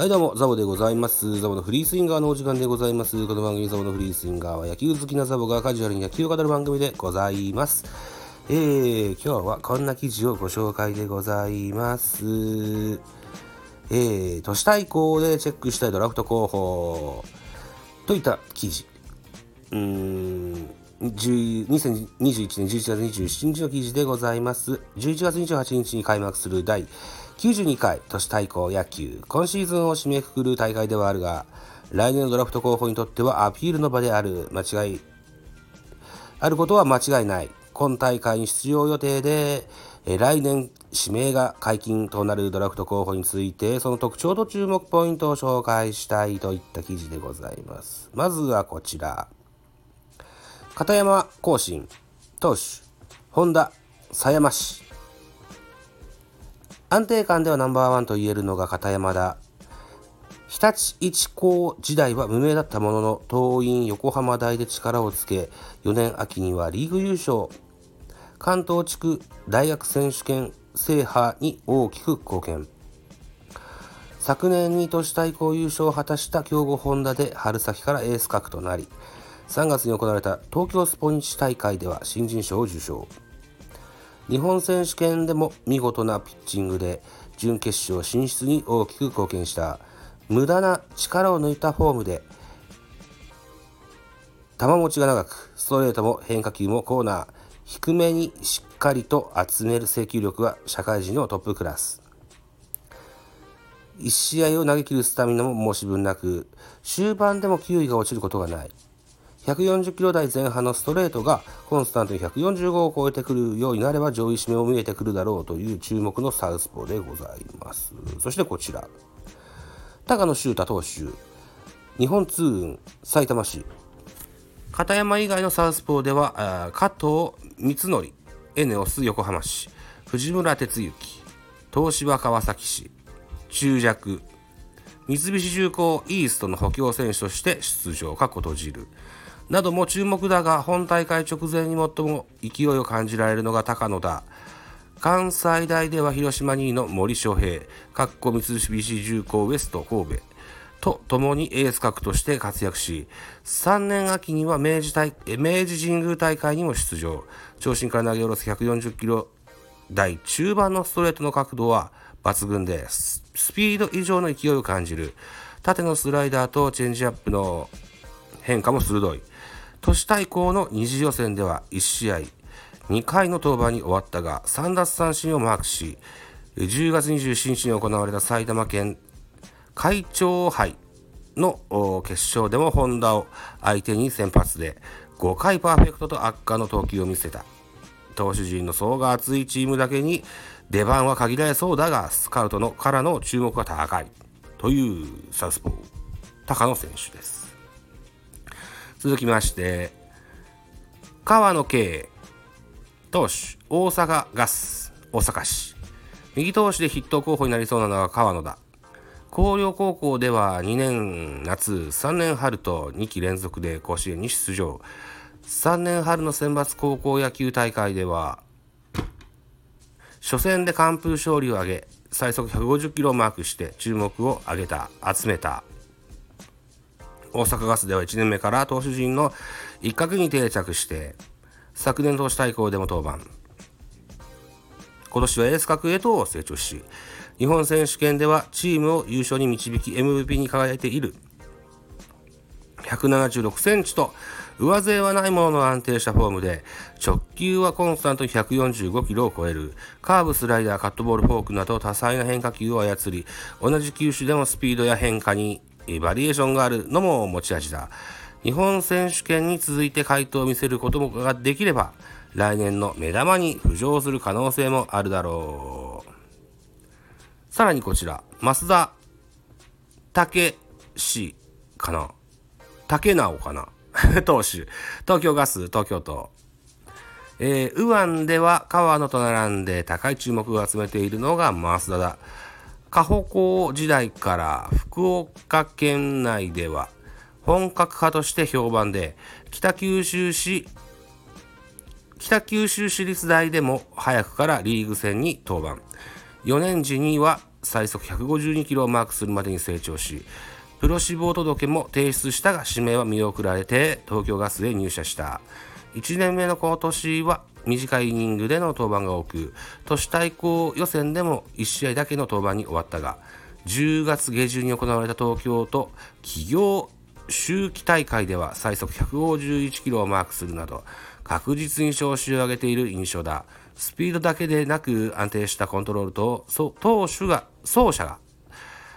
はいどうも、ザボでございます。ザボのフリースインガーのお時間でございます。この番組ザボのフリースインガーは野球好きなザボがカジュアルに野球を語る番組でございます。えー、今日はこんな記事をご紹介でございます。えー、都市対抗でチェックしたいドラフト候補といった記事。うーん、2021年11月27日の記事でございます。11月28日に開幕する第92回都市対抗野球。今シーズンを締めくくる大会ではあるが、来年のドラフト候補にとってはアピールの場である間違い、あることは間違いない。今大会に出場予定で、え来年指名が解禁となるドラフト候補について、その特徴と注目ポイントを紹介したいといった記事でございます。まずはこちら。片山更新、投手、本田、狭山市。安定感ではナンバーワンと言えるのが片山だ。日立一高時代は無名だったものの、桐蔭横浜大で力をつけ、4年秋にはリーグ優勝。関東地区大学選手権制覇に大きく貢献。昨年に都市対抗優勝を果たした強豪ホンダで春先からエース格となり、3月に行われた東京スポニチ大会では新人賞を受賞。日本選手権でも見事なピッチングで準決勝進出に大きく貢献した。無駄な力を抜いたフォームで。球持ちが長くストレートも変化球もコーナー。低めにしっかりと集める制球力は社会人のトップクラス。1試合を投げ切るスタミナも申し分なく終盤でも球威が落ちることがない。140キロ台前半のストレートがコンスタントに145を超えてくるようになれば上位締めも見えてくるだろうという注目のサウスポーでございます。そしてこちら。高野修太投手、日本通運埼玉市。片山以外のサウスポーでは、加藤光則、エネオス横浜市、藤村哲之、東芝川崎市、中弱、三菱重工イーストの補強選手として出場かことじる。なども注目だが、本大会直前に最も勢いを感じられるのが高野だ。関西大では広島2位の森翔平、かっこ三菱重工ウエスト神戸と共にエース格として活躍し、3年秋には明治大明治神宮大会にも出場。長身から投げ下ろす140キロ台中盤のストレートの角度は抜群です。スピード以上の勢いを感じる。縦のスライダーとチェンジアップの変化も鋭い。都市対抗の二次予選では1試合2回の登板に終わったが3奪三振をマークし10月27日に行われた埼玉県会長杯の決勝でも本田を相手に先発で5回パーフェクトと圧巻の投球を見せた。投手陣の層が厚いチームだけに出番は限られそうだがスカウトのからの注目が高い。というサウスポー高野選手です。続きまして、川野慶投手、大阪ガス、大阪市。右投手で筆頭候補になりそうなのは川野だ。広陵高校では2年夏、3年春と2期連続で甲子園に出場。3年春の選抜高校野球大会では、初戦で完封勝利を挙げ、最速150キロをマークして注目を上げた、集めた。大阪ガスでは1年目から投手陣の一角に定着して昨年投手対抗でも登板。今年はエース格へと成長し日本選手権ではチームを優勝に導き MVP に輝いている。176センチと上背はないものの安定したフォームで直球はコンスタントに145キロを超える。カーブスライダーカットボールフォークなど多彩な変化球を操り同じ球種でもスピードや変化にバリエーションがあるのも持ち味だ。日本選手権に続いて回答を見せることができれば、来年の目玉に浮上する可能性もあるだろう。さらにこちら、増田武史かな？竹直かな？投手。東京ガス、東京都。えー、右腕では川野と並んで高い注目を集めているのが増田だ。河北港時代から福岡県内では本格派として評判で北九州市北九州市立大でも早くからリーグ戦に登板。4年時には最速152キロをマークするまでに成長しプロ志望届も提出したが指名は見送られて東京ガスへ入社した。1年目の今年は短いイニングでの登板が多く都市対抗予選でも1試合だけの登板に終わったが10月下旬に行われた東京都企業秋季大会では最速151キロをマークするなど確実に調子を上げている印象だ。スピードだけでなく安定したコントロールと投手が走者が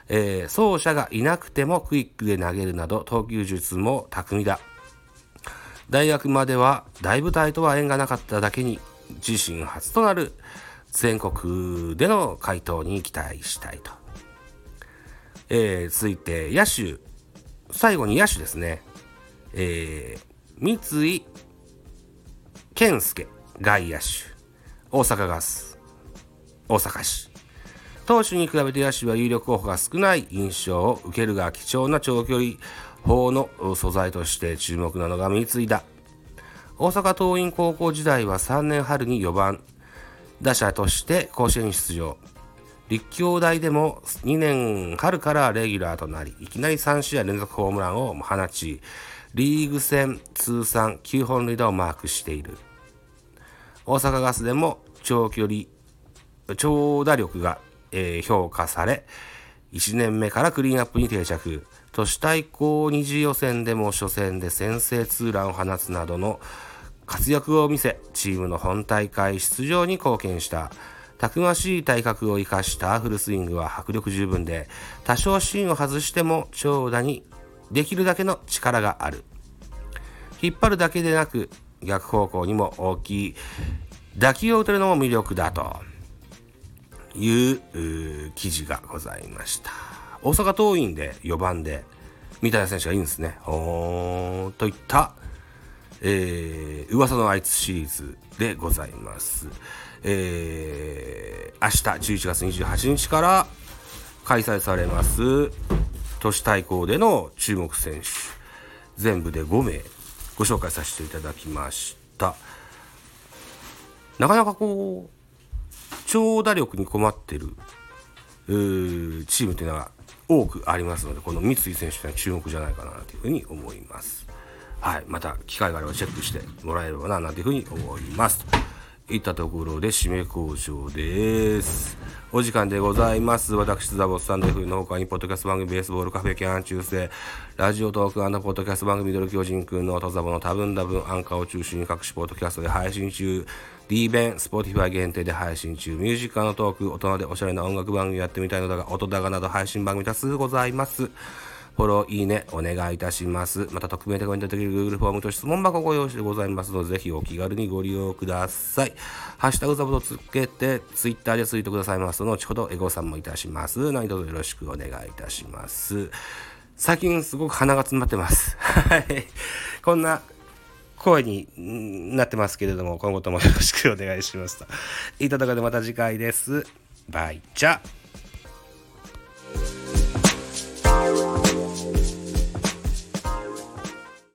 えー、走者がいなくてもクイックで投げるなど投球術も巧みだ。大学までは大舞台とは縁がなかっただけに自身初となる全国での回答に期待したいと、えー、続いて野手最後に野手ですね、えー、三井健介外野手大阪ガス大阪市。投手に比べて野手は有力候補が少ない印象を受けるが貴重な長距離砲の素材として注目なのが三井だ。大阪桐蔭高校時代は3年春に4番。打者として甲子園出場。立教大でも2年春からレギュラーとなりいきなり3試合連続ホームランを放ちリーグ戦通算9本塁打をマークしている。大阪ガスでも長距離長打力がえー、評価され、1年目からクリーンアップに定着。都市対抗二次予選でも初戦で先制ツーランを放つなどの活躍を見せ、チームの本大会出場に貢献した。たくましい体格を生かしたフルスイングは迫力十分で、多少芯を外しても長打にできるだけの力がある。引っ張るだけでなく、逆方向にも大きい打球を打てるのも魅力だと。いう記事がございました。大阪桐蔭で4番で、みたいな選手がいいんですね。おーといった、えー、噂のあいつシリーズでございます。えー、明日11月28日から開催されます都市対抗での注目選手全部で5名ご紹介させていただきましたなかなかこう長打力に困ってるチームというのは多くありますのでこの三井選手には注目じゃないかなというふうに思います。はい、また機会があればチェックしてもらえればななんていうふうに思います。いったところで締め交渉です。お時間でございます。私、ザボスタンド F の他に、ポッドキャスト番組、ベースボールカフェキャン中世、ラジオトークポッドキャスト番組、ミドル巨人くんのトザボの多分多分アンカーを中心に各種ポッドキャストで配信中、D 弁、Spotify 限定で配信中、ミュージックのトーク、大人でおしゃれな音楽番組やってみたいのだが、音高など配信番組多数ございます。フォロー、いいね、お願いいたします。また、匿名でコメントできる Google フォームと質問箱ご用意してございますので、ぜひお気軽にご利用ください。ハッシュタグザボとつけて、Twitter でツイートくださいますと、後ほどエゴさんもいたします。何卒よろしくお願いいたします。最近すごく鼻が詰まってます。はい。こんな声になってますけれども、今後ともよろしくお願いしますと。いただかでまた次回です。バイチャ